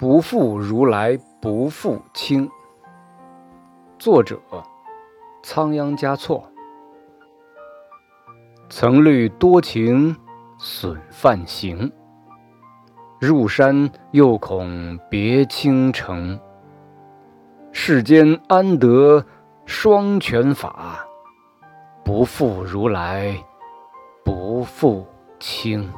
不负如来不负卿。作者仓央嘉措。曾虑多情损梵行入山又恐别倾城。世间安得双全法不负如来不负卿。